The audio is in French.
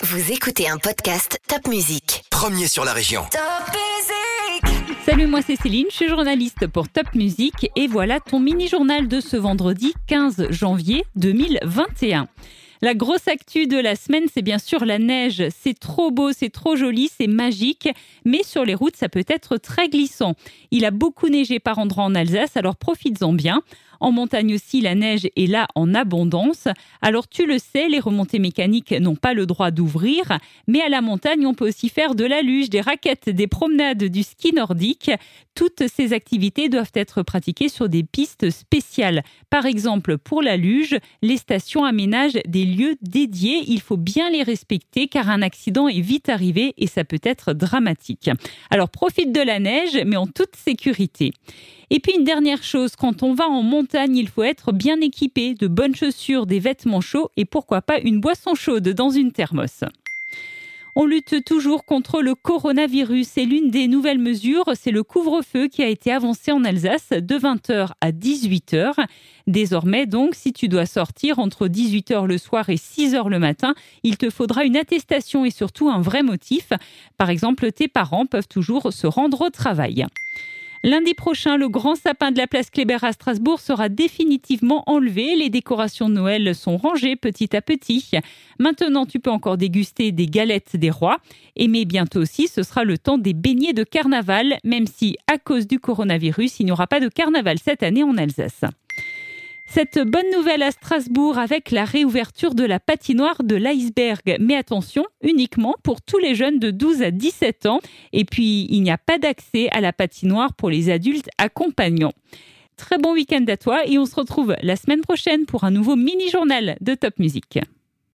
Vous écoutez un podcast Top Music. Premier sur la région. Salut, moi c'est Céline, je suis journaliste pour Top Music et voilà ton mini-journal de ce vendredi 15 janvier 2021. La grosse actu de la semaine, c'est bien sûr la neige. C'est trop beau, c'est trop joli, c'est magique, mais sur les routes, ça peut être très glissant. Il a beaucoup neigé par endroits en Alsace, alors profites-en bien. En montagne aussi, la neige est là en abondance. Alors tu le sais, les remontées mécaniques n'ont pas le droit d'ouvrir, mais à la montagne, on peut aussi faire de la luge, des raquettes, des promenades, du ski nordique. Toutes ces activités doivent être pratiquées sur des pistes spéciales. Par exemple, pour la luge, les stations aménagent des lieux dédiés. Il faut bien les respecter car un accident est vite arrivé et ça peut être dramatique. Alors profite de la neige, mais en toute sécurité. Et puis une dernière chose, quand on va en il faut être bien équipé, de bonnes chaussures, des vêtements chauds et pourquoi pas une boisson chaude dans une thermos. On lutte toujours contre le coronavirus et l'une des nouvelles mesures, c'est le couvre-feu qui a été avancé en Alsace de 20h à 18h. Désormais, donc, si tu dois sortir entre 18h le soir et 6h le matin, il te faudra une attestation et surtout un vrai motif. Par exemple, tes parents peuvent toujours se rendre au travail. Lundi prochain, le grand sapin de la place Kléber à Strasbourg sera définitivement enlevé. Les décorations de Noël sont rangées petit à petit. Maintenant, tu peux encore déguster des galettes des rois. Et mais bientôt aussi, ce sera le temps des beignets de carnaval, même si, à cause du coronavirus, il n'y aura pas de carnaval cette année en Alsace. Cette bonne nouvelle à Strasbourg avec la réouverture de la patinoire de l'iceberg. Mais attention, uniquement pour tous les jeunes de 12 à 17 ans. Et puis, il n'y a pas d'accès à la patinoire pour les adultes accompagnants. Très bon week-end à toi et on se retrouve la semaine prochaine pour un nouveau mini-journal de Top Music.